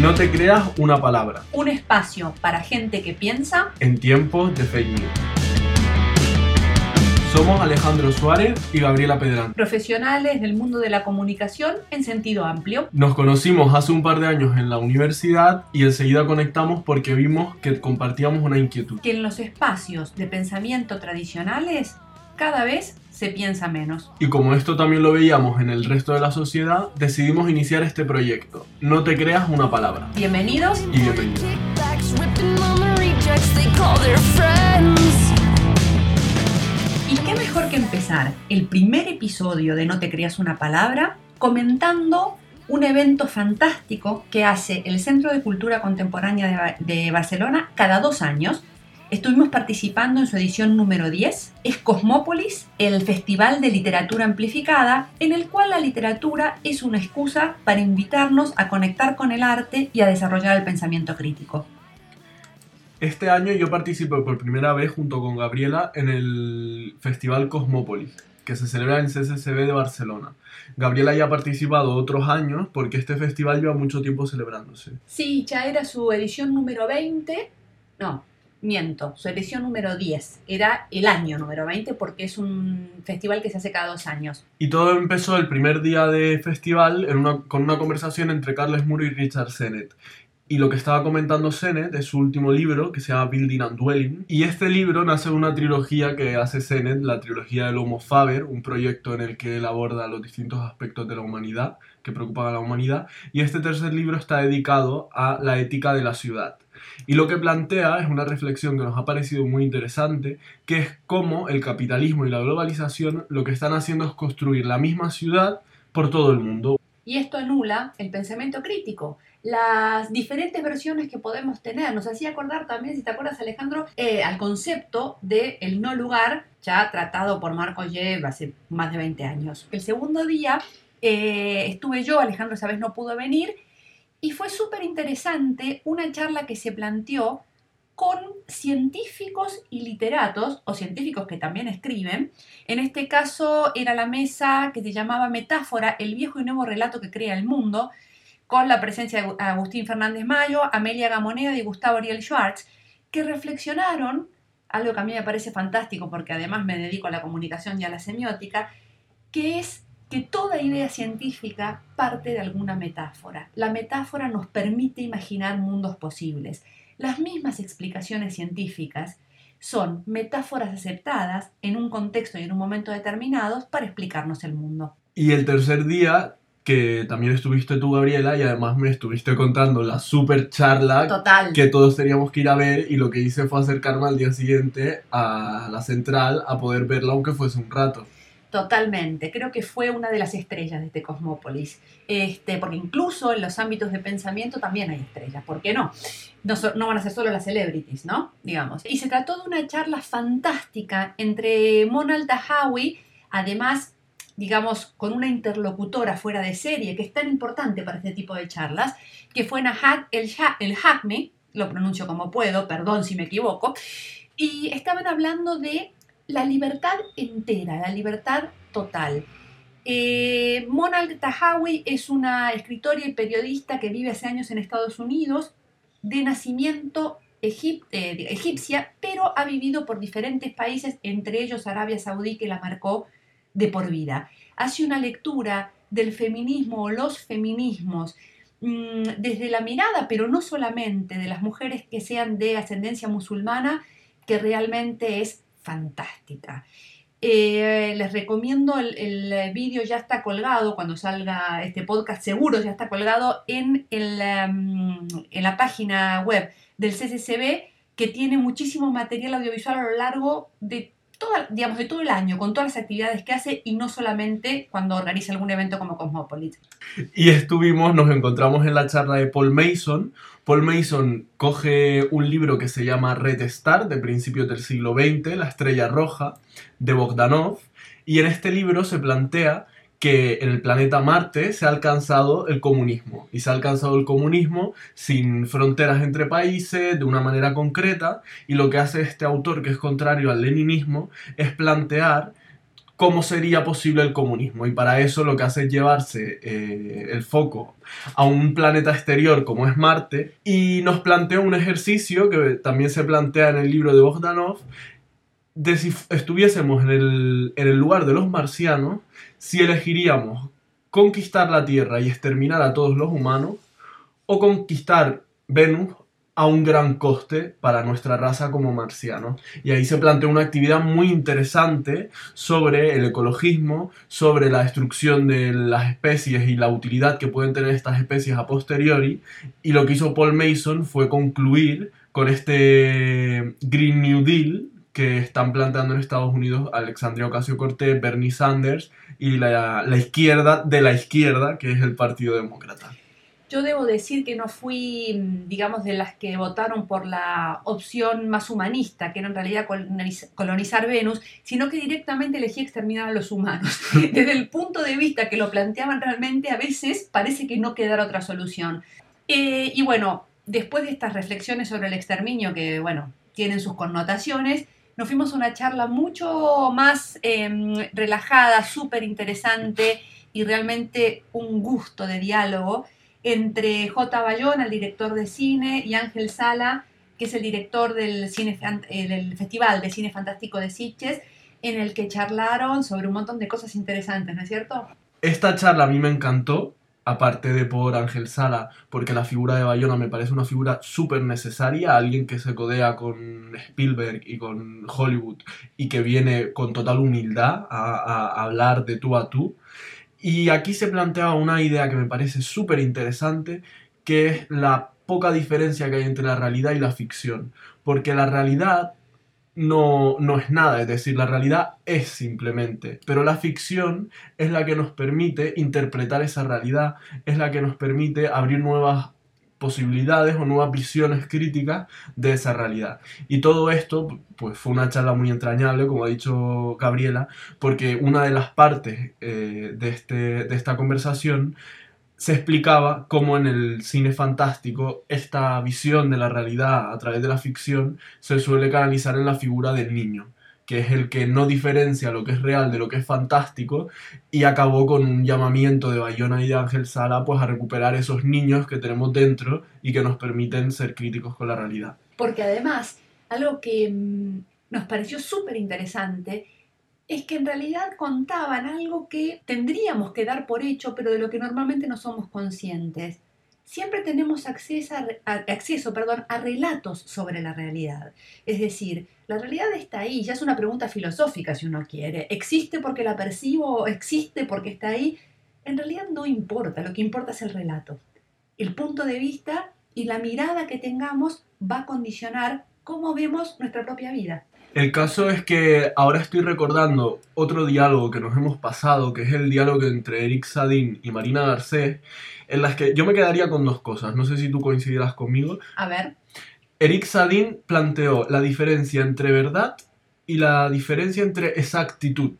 No te creas una palabra. Un espacio para gente que piensa en tiempos de fake news. Somos Alejandro Suárez y Gabriela Pedrán. Profesionales del mundo de la comunicación en sentido amplio. Nos conocimos hace un par de años en la universidad y enseguida conectamos porque vimos que compartíamos una inquietud. Que en los espacios de pensamiento tradicionales cada vez se piensa menos. Y como esto también lo veíamos en el resto de la sociedad, decidimos iniciar este proyecto. No te creas una palabra. Bienvenidos y bienvenidos. ¿Y qué mejor que empezar el primer episodio de No te creas una palabra comentando un evento fantástico que hace el Centro de Cultura Contemporánea de, Barcelona cada dos años Estuvimos participando en su edición número 10. Es Cosmópolis, el Festival de Literatura Amplificada, en el cual la literatura es una excusa para invitarnos a conectar con el arte y a desarrollar el pensamiento crítico. Este año yo participé por primera vez junto con Gabriela en el Festival Cosmópolis, que se celebra en CCCB de Barcelona. Gabriela ya ha participado otros años porque este festival lleva mucho tiempo celebrándose. Sí, ya era su edición número 20. No, miento, su edición número 10. Era el año número 20 porque es un festival que se hace cada dos años. Y todo empezó el primer día de festival con una conversación entre Carles Muro y Richard Sennett. Y lo que estaba comentando Sennett es su último libro, que se llama Building and Dwelling. Y este libro nace de una trilogía que hace Sennett, la trilogía del Homo Faber, un proyecto en el que él aborda los distintos aspectos de la humanidad, que preocupan a la humanidad. Y este tercer libro está dedicado a la ética de la ciudad. Y lo que plantea es una reflexión que nos ha parecido muy interesante, que es cómo el capitalismo y la globalización lo que están haciendo es construir la misma ciudad por todo el mundo. Y esto anula el pensamiento crítico las diferentes versiones que podemos tener. Nos hacía acordar también, si te acuerdas Alejandro, eh, al concepto de el no lugar, ya tratado por Marco Yev hace más de 20 años. El segundo día eh, estuve yo, Alejandro esa vez no pudo venir, y fue súper interesante una charla que se planteó con científicos y literatos, o científicos que también escriben. En este caso era la mesa que se llamaba Metáfora, el viejo y nuevo relato que crea el mundo, con la presencia de Agustín Fernández Mayo, Amelia Gamoneda y Gustavo Ariel Schwartz, que reflexionaron, algo que a mí me parece fantástico porque además me dedico a la comunicación y a la semiótica, que es que toda idea científica parte de alguna metáfora. La metáfora nos permite imaginar mundos posibles. Las mismas explicaciones científicas son metáforas aceptadas en un contexto y en un momento determinados para explicarnos el mundo. Y el tercer día, que también estuviste tú, Gabriela, y además me estuviste contando la super charla que todos teníamos que ir a ver, y lo que hice fue acercarme al día siguiente a la central a poder verla, aunque fuese un rato. Totalmente, creo que fue una de las estrellas de este Cosmópolis, este, porque incluso en los ámbitos de pensamiento también hay estrellas, ¿por qué no? No, no van a ser solo las celebrities, ¿no? Digamos. Y se trató de una charla fantástica entre Mona Tahawi, además, digamos, con una interlocutora fuera de serie, que es tan importante para este tipo de charlas, que fue Nahat el, el Hakmi, lo pronuncio como puedo, perdón si me equivoco, y estaban hablando de la libertad entera, la libertad total. Eh, Mona Tahawi es una escritora y periodista que vive hace años en Estados Unidos, de nacimiento eh, egipcia, pero ha vivido por diferentes países, entre ellos Arabia Saudí, que la marcó de por vida. Hace una lectura del feminismo o los feminismos mm, desde la mirada, pero no solamente de las mujeres que sean de ascendencia musulmana, que realmente es fantástica. Eh, les recomiendo el, vídeo, ya está colgado, cuando salga este podcast seguro ya está colgado en, en la página web del CCCB que tiene muchísimo material audiovisual a lo largo de digamos, de todo el año, con todas las actividades que hace y no solamente cuando organiza algún evento como Cosmopolis. Y estuvimos, nos encontramos en la charla de Paul Mason. Paul Mason coge un libro que se llama Red Star, de principios del siglo XX, La Estrella Roja, de Bogdanov, y en este libro se plantea que en el planeta Marte se ha alcanzado el comunismo. Y se ha alcanzado el comunismo sin fronteras entre países, de una manera concreta. Y lo que hace este autor, que es contrario al leninismo, es plantear cómo sería posible el comunismo. Y para eso lo que hace es llevarse eh, el foco a un planeta exterior como es Marte y nos plantea un ejercicio que también se plantea en el libro de Bogdanov de si estuviésemos en el, en el lugar de los marcianos, si elegiríamos conquistar la Tierra y exterminar a todos los humanos o conquistar Venus a un gran coste para nuestra raza como marcianos. Y ahí se plantea una actividad muy interesante sobre el ecologismo, sobre la destrucción de las especies y la utilidad que pueden tener estas especies a posteriori. Y lo que hizo Paul Mason fue concluir con este Green New Deal que están planteando en Estados Unidos Alexandria Ocasio-Cortez, Bernie Sanders y la, la izquierda de la izquierda, que es el Partido Demócrata. Yo debo decir que no fui, digamos, de las que votaron por la opción más humanista, que era en realidad colonizar Venus, sino que directamente elegí exterminar a los humanos. Desde el punto de vista que lo planteaban realmente, a veces parece que no quedara otra solución. Eh, y bueno, después de estas reflexiones sobre el exterminio, que bueno, tienen sus connotaciones, nos fuimos a una charla mucho más em, relajada, súper interesante y realmente un gusto de diálogo entre J. Bayón, el director de cine, y Ángel Sala, que es el director del, cine, eh, del Festival de Cine Fantástico de Sitges, en el que charlaron sobre un montón de cosas interesantes, ¿no es cierto? Esta charla a mí me encantó, aparte de por Ángel Sala, porque la figura de Bayona me parece una figura súper necesaria, alguien que se codea con Spielberg y con Hollywood y que viene con total humildad a, hablar de tú a tú. Y aquí se planteaba una idea que me parece súper interesante, que es la poca diferencia que hay entre la realidad y la ficción. Porque la realidad no, no es nada, es decir, la realidad es simplemente, pero la ficción es la que nos permite interpretar esa realidad, es la que nos permite abrir nuevas posibilidades o nuevas visiones críticas de esa realidad. Y todo esto, pues fue una charla muy entrañable, como ha dicho Gabriela, porque una de las partes eh, de, este, de esta conversación se explicaba cómo en el cine fantástico esta visión de la realidad a través de la ficción se suele canalizar en la figura del niño que es el que no diferencia lo que es real de lo que es fantástico, y acabó con un llamamiento de Bayona y de Ángel Sala pues a recuperar esos niños que tenemos dentro y que nos permiten ser críticos con la realidad. Porque además, algo que mm, nos pareció súper interesante es que en realidad contaban algo que tendríamos que dar por hecho, pero de lo que normalmente no somos conscientes siempre tenemos acceso, a, relatos sobre la realidad. Es decir, la realidad está ahí, ya es una pregunta filosófica si uno quiere. ¿Existe porque la percibo? ¿Existe porque está ahí? En realidad no importa, lo que importa es el relato. El punto de vista y la mirada que tengamos va a condicionar cómo vemos nuestra propia vida. El caso es que ahora estoy recordando otro diálogo que nos hemos pasado, que es el diálogo entre Eric Sadin y Marina Garcés, en las que yo me quedaría con dos cosas. No sé si tú coincidirás conmigo. A ver. Eric Sadin planteó la diferencia entre verdad y la diferencia entre exactitud.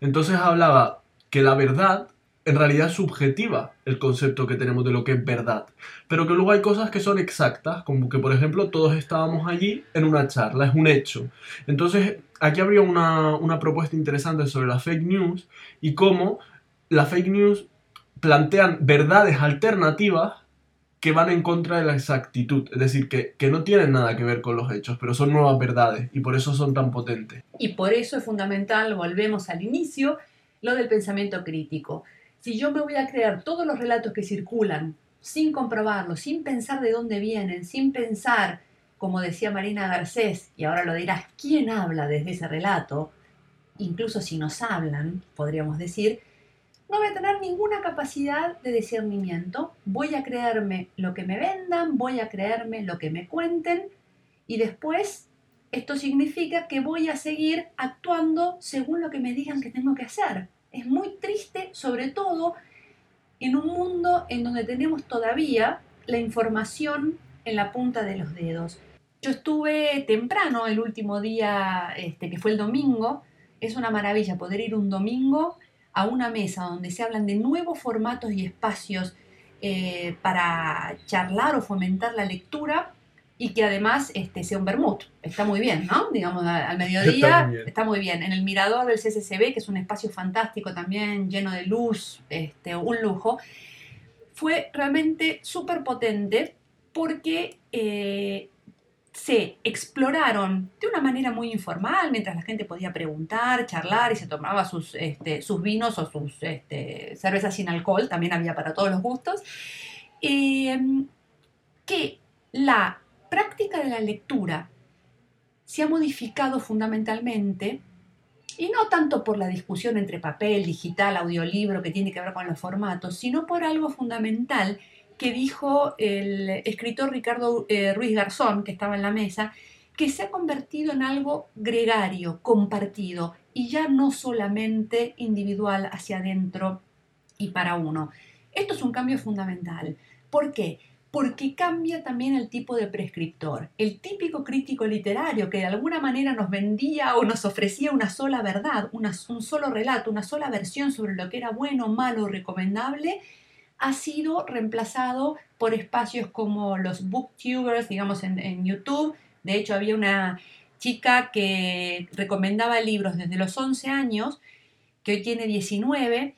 Entonces hablaba que la verdad en realidad subjetiva el concepto que tenemos de lo que es verdad, pero que luego hay cosas que son exactas, como que por ejemplo todos estábamos allí en una charla, es un hecho. Entonces aquí habría una, una propuesta interesante sobre la fake news y cómo la fake news plantean verdades alternativas que van en contra de la exactitud, es decir, que, no tienen nada que ver con los hechos, pero son nuevas verdades y por eso son tan potentes. Y por eso es fundamental, volvemos al inicio, lo del pensamiento crítico. Si yo me voy a creer todos los relatos que circulan sin comprobarlos, sin pensar de dónde vienen, sin pensar, como decía Marina Garcés, y ahora lo dirás, ¿quién habla desde ese relato? Incluso si nos hablan, podríamos decir, no voy a tener ninguna capacidad de discernimiento, voy a creerme lo que me vendan, voy a creerme lo que me cuenten y después esto significa que voy a seguir actuando según lo que me digan que tengo que hacer. Es muy sobre todo en un mundo en donde tenemos todavía la información en la punta de los dedos. Yo estuve temprano el último día, este, que fue el domingo. Es una maravilla poder ir un domingo a una mesa donde se hablan de nuevos formatos y espacios eh, para charlar o fomentar la lectura y que además este, sea un vermut. Está muy bien, ¿no? Digamos, al mediodía está muy, bien. En el mirador del CCCB, que es un espacio fantástico también, lleno de luz, este, un lujo, fue realmente súper potente porque eh, se exploraron de una manera muy informal, mientras la gente podía preguntar, charlar y se tomaba sus, este, sus vinos o sus este, cervezas sin alcohol, también había para todos los gustos, eh, que la práctica de la lectura se ha modificado fundamentalmente, y no tanto por la discusión entre papel, digital, audiolibro, que tiene que ver con los formatos, sino por algo fundamental que dijo el escritor Ricardo eh, Ruiz Garzón, que estaba en la mesa, que se ha convertido en algo gregario, compartido, y ya no solamente individual hacia adentro y para uno. Esto es un cambio fundamental. ¿Por qué? Porque cambia también el tipo de prescriptor. El típico crítico literario que de alguna manera nos vendía o nos ofrecía una sola verdad, un solo relato, una sola versión sobre lo que era bueno, malo, recomendable, ha sido reemplazado por espacios como los booktubers, digamos, en, YouTube. De hecho, había una chica que recomendaba libros desde los 11 años, que hoy tiene 19,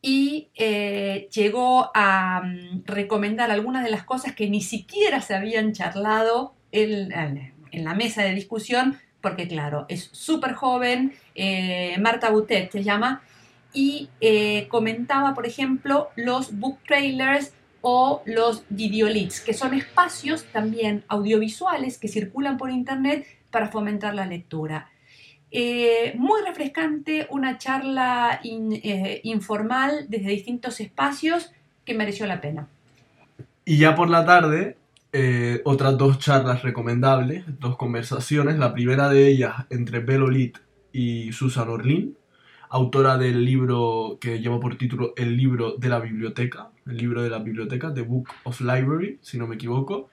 y eh, llegó a mm, recomendar algunas de las cosas que ni siquiera se habían charlado en, la mesa de discusión, porque claro, es súper joven, eh, Marta Butet se llama, y eh, comentaba, por ejemplo, los book trailers o los videolits, que son espacios también audiovisuales que circulan por internet para fomentar la lectura. Eh, muy refrescante, una charla eh, informal desde distintos espacios que mereció la pena. Y ya por la tarde, otras dos charlas recomendables, dos conversaciones. La primera de ellas entre Belolit y Susan Orlin, autora del libro que lleva por título El libro de la biblioteca, el libro de la biblioteca, The Book of Library, si no me equivoco,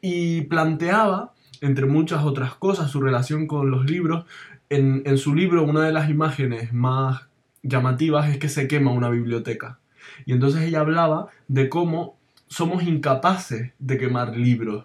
y planteaba, entre muchas otras cosas, su relación con los libros. En, en su libro, una de las imágenes más llamativas es que se quema una biblioteca. Y entonces ella hablaba de cómo somos incapaces de quemar libros,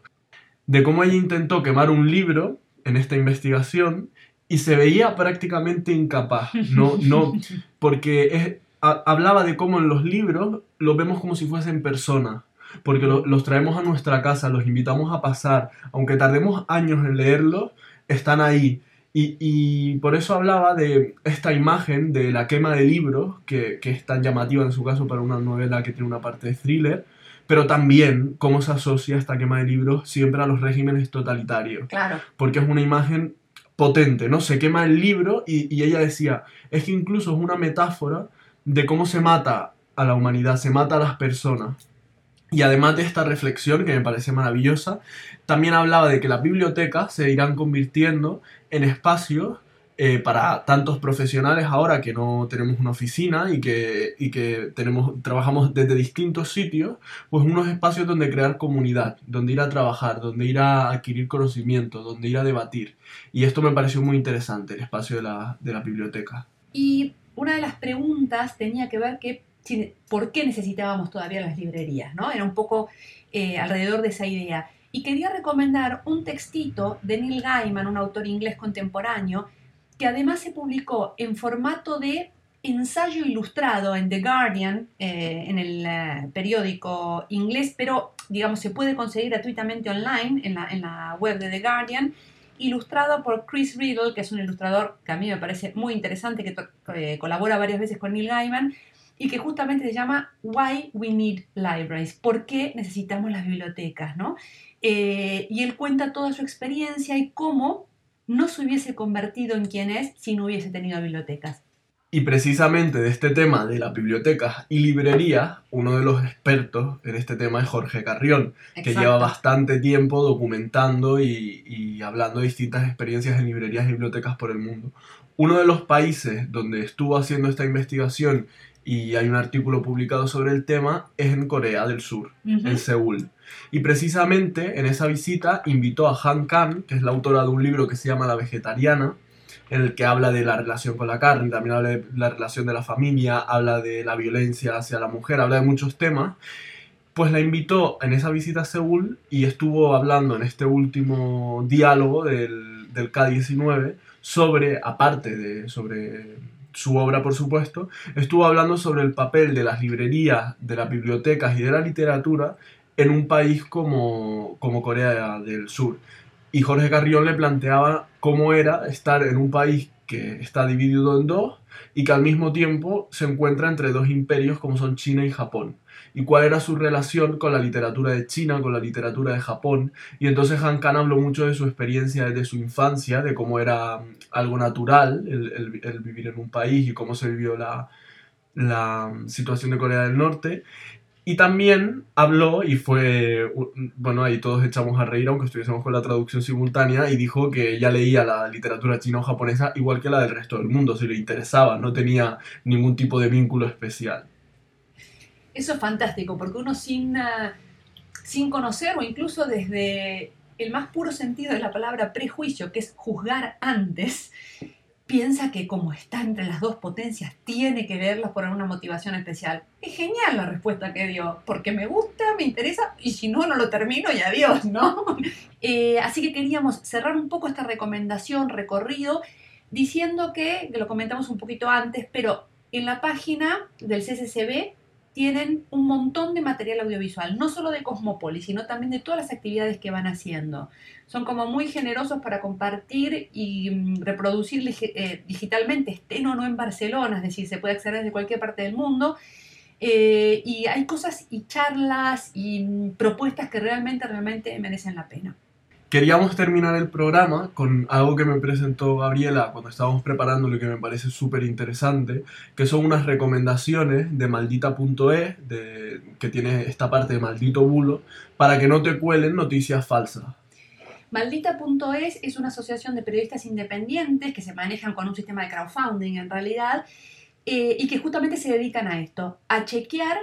de cómo ella intentó quemar un libro en esta investigación y se veía prácticamente incapaz, no, no, porque hablaba de cómo en los libros los vemos como si fuesen personas, porque los traemos a nuestra casa, los invitamos a pasar, aunque tardemos años en leerlos, están ahí. Y, por eso hablaba de esta imagen de la quema de libros, que, que es tan llamativa en su caso para una novela que tiene una parte de thriller, pero también cómo se asocia esta quema de libros siempre a los regímenes totalitarios. Claro. Porque es una imagen potente, ¿no? Se quema el libro y, ella decía, es que incluso es una metáfora de cómo se mata a la humanidad, se mata a las personas. Y además de esta reflexión, que me parece maravillosa, también hablaba de que las bibliotecas se irán convirtiendo en espacios eh, para tantos profesionales ahora que no tenemos una oficina y que, que tenemos, trabajamos desde distintos sitios, pues unos espacios donde crear comunidad, donde ir a trabajar, donde ir a adquirir conocimiento, donde ir a debatir. Y esto me pareció muy interesante, el espacio de la, de la biblioteca. Y una de las preguntas tenía que ver que por qué necesitábamos todavía las librerías, ¿no? Era un poco eh, alrededor de esa idea. Y quería recomendar un textito de Neil Gaiman, un autor inglés contemporáneo, que además se publicó en formato de ensayo ilustrado en The Guardian, eh, en el eh, periódico inglés, pero digamos se puede conseguir gratuitamente online en la, web de The Guardian, ilustrado por Chris Riddle, que es un ilustrador que a mí me parece muy interesante, que eh, colabora varias veces con Neil Gaiman, y que justamente se llama Why We Need Libraries, ¿por qué necesitamos las bibliotecas? ¿no? y él cuenta toda su experiencia y cómo no se hubiese convertido en quien es si no hubiese tenido bibliotecas. Y precisamente de este tema de las bibliotecas y librerías, uno de los expertos en este tema es Jorge Carrión, que lleva bastante tiempo documentando y, y, hablando de distintas experiencias en librerías y bibliotecas por el mundo. Uno de los países donde estuvo haciendo esta investigación y hay un artículo publicado sobre el tema, es en Corea del Sur, en Seúl. Y precisamente en esa visita invitó a Han Kang, que es la autora de un libro que se llama La Vegetariana, en el que habla de la relación con la carne, también habla de la relación de la familia, habla de la violencia hacia la mujer, habla de muchos temas, pues la invitó en esa visita a Seúl y estuvo hablando en este último diálogo del, del K-19 sobre, aparte de sobre su obra por supuesto, estuvo hablando sobre el papel de las librerías, de las bibliotecas y de la literatura en un país como, como Corea del Sur. Y Jorge Carrión le planteaba cómo era estar en un país que está dividido en dos y que al mismo tiempo se encuentra entre dos imperios como son China y Japón y cuál era su relación con la literatura de China, con la literatura de Japón. Y entonces Han Kang habló mucho de su experiencia desde su infancia, de cómo era algo natural el, vivir en un país y cómo se vivió la, la situación de Corea del Norte. Y también habló, y fue, bueno, ahí todos echamos a reír, aunque estuviésemos con la traducción simultánea, y dijo que ya leía la literatura china o japonesa igual que la del resto del mundo, si le interesaba, no tenía ningún tipo de vínculo especial. Eso es fantástico, porque uno sin, sin conocer o incluso desde el más puro sentido de la palabra prejuicio, que es juzgar antes, piensa que como está entre las dos potencias, tiene que verlas por una motivación especial. Es genial la respuesta que dio, porque me gusta, me interesa, y si no, no lo termino y adiós, ¿no? Eh, así que queríamos cerrar un poco esta recomendación, recorrido, diciendo que, lo comentamos un poquito antes, pero en la página del CCCB tienen un montón de material audiovisual, no solo de Cosmopolis, sino también de todas las actividades que van haciendo. Son como muy generosos para compartir y mm, reproducir eh, digitalmente, estén o no en Barcelona, es decir, se puede acceder desde cualquier parte del mundo. Eh, y hay cosas y charlas y mm, propuestas que realmente, realmente merecen la pena. Queríamos terminar el programa con algo que me presentó Gabriela cuando estábamos preparándolo y que me parece súper interesante, que son unas recomendaciones de maldita.es, que tiene esta parte de maldito bulo, para que no te cuelen noticias falsas. Maldita.es es una asociación de periodistas independientes que se manejan con un sistema de crowdfunding en realidad eh, y que justamente se dedican a esto, a chequear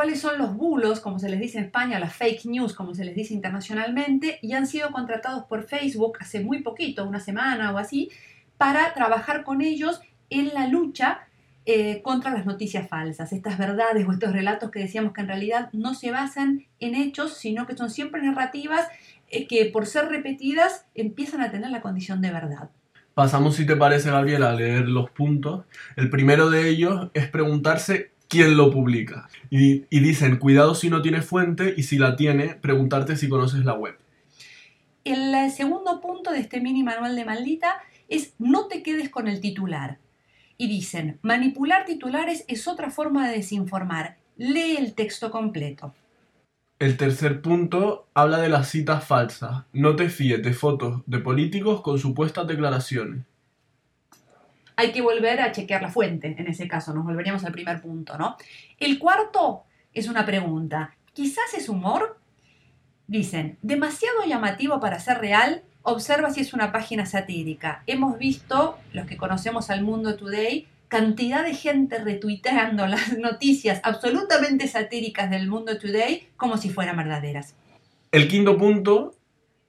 cuáles son los bulos, como se les dice en España, las fake news, como se les dice internacionalmente, y han sido contratados por Facebook hace muy poquito, una semana o así, para trabajar con ellos en la lucha eh, contra las noticias falsas, estas verdades o estos relatos que decíamos que en realidad no se basan en hechos, sino que son siempre narrativas eh, que por ser repetidas empiezan a tener la condición de verdad. Pasamos, si te parece, Gabriel, a leer los puntos. El primero de ellos es preguntarse quién lo publica. Y, dicen, cuidado si no tiene fuente y si la tiene, preguntarte si conoces la web. El eh, segundo punto de este mini manual de maldita es no te quedes con el titular. Y dicen, manipular titulares es otra forma de desinformar. Lee el texto completo. El tercer punto habla de las citas falsas. No te fíes de fotos de políticos con supuestas declaraciones hay que volver a chequear la fuente, en ese caso, nos volveríamos al primer punto, ¿no? El cuarto es una pregunta, quizás es humor. Dicen, demasiado llamativo para ser real, observa si es una página satírica. Hemos visto, los que conocemos al mundo today, cantidad de gente retuiteando las noticias absolutamente satíricas del mundo today como si fueran verdaderas. El quinto punto,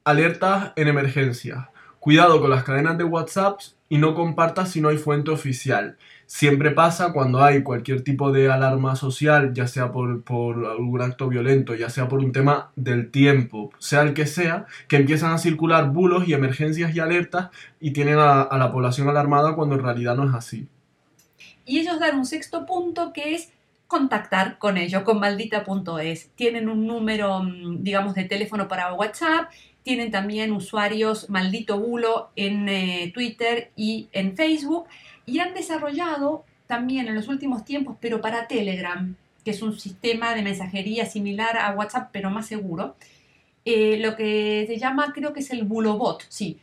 alertas en emergencia. Cuidado con las cadenas de WhatsApp y no compartas si no hay fuente oficial. Siempre pasa cuando hay cualquier tipo de alarma social, ya sea por, algún acto violento, ya sea por un tema del tiempo, sea el que sea, que empiezan a circular bulos y emergencias y alertas y tienen a, a la población alarmada cuando en realidad no es así. Y ellos dan un sexto punto que es contactar con ellos, con maldita.es. Tienen un número, mm, digamos, de teléfono para WhatsApp tienen también usuarios maldito bulo en eh, Twitter y en Facebook. Y han desarrollado también en los últimos tiempos, pero para Telegram, que es un sistema de mensajería similar a WhatsApp, pero más seguro, eh, lo que se llama, creo que es el bulobot, sí,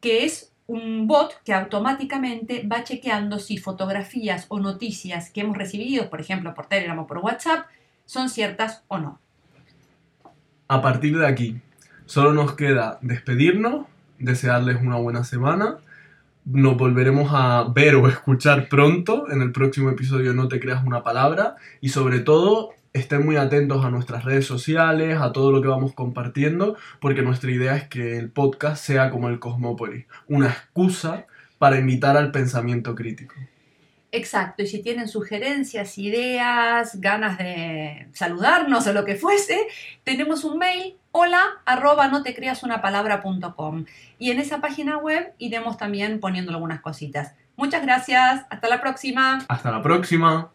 que es un bot que automáticamente va chequeando si fotografías o noticias que hemos recibido, por ejemplo, por Telegram o por WhatsApp, son ciertas o no. A partir de aquí, Solo nos queda despedirnos, desearles una buena semana. Nos volveremos a ver o escuchar pronto en el próximo episodio No te creas una palabra y sobre todo estén muy atentos a nuestras redes sociales, a todo lo que vamos compartiendo, porque nuestra idea es que el podcast sea como el Cosmópolis, una excusa para invitar al pensamiento crítico. Exacto, y si tienen sugerencias, ideas, ganas de saludarnos o lo que fuese, tenemos un mail hola arroba no te creas una palabra.com y en esa página web iremos también poniendo algunas cositas. Muchas gracias, hasta la próxima. Hasta la próxima.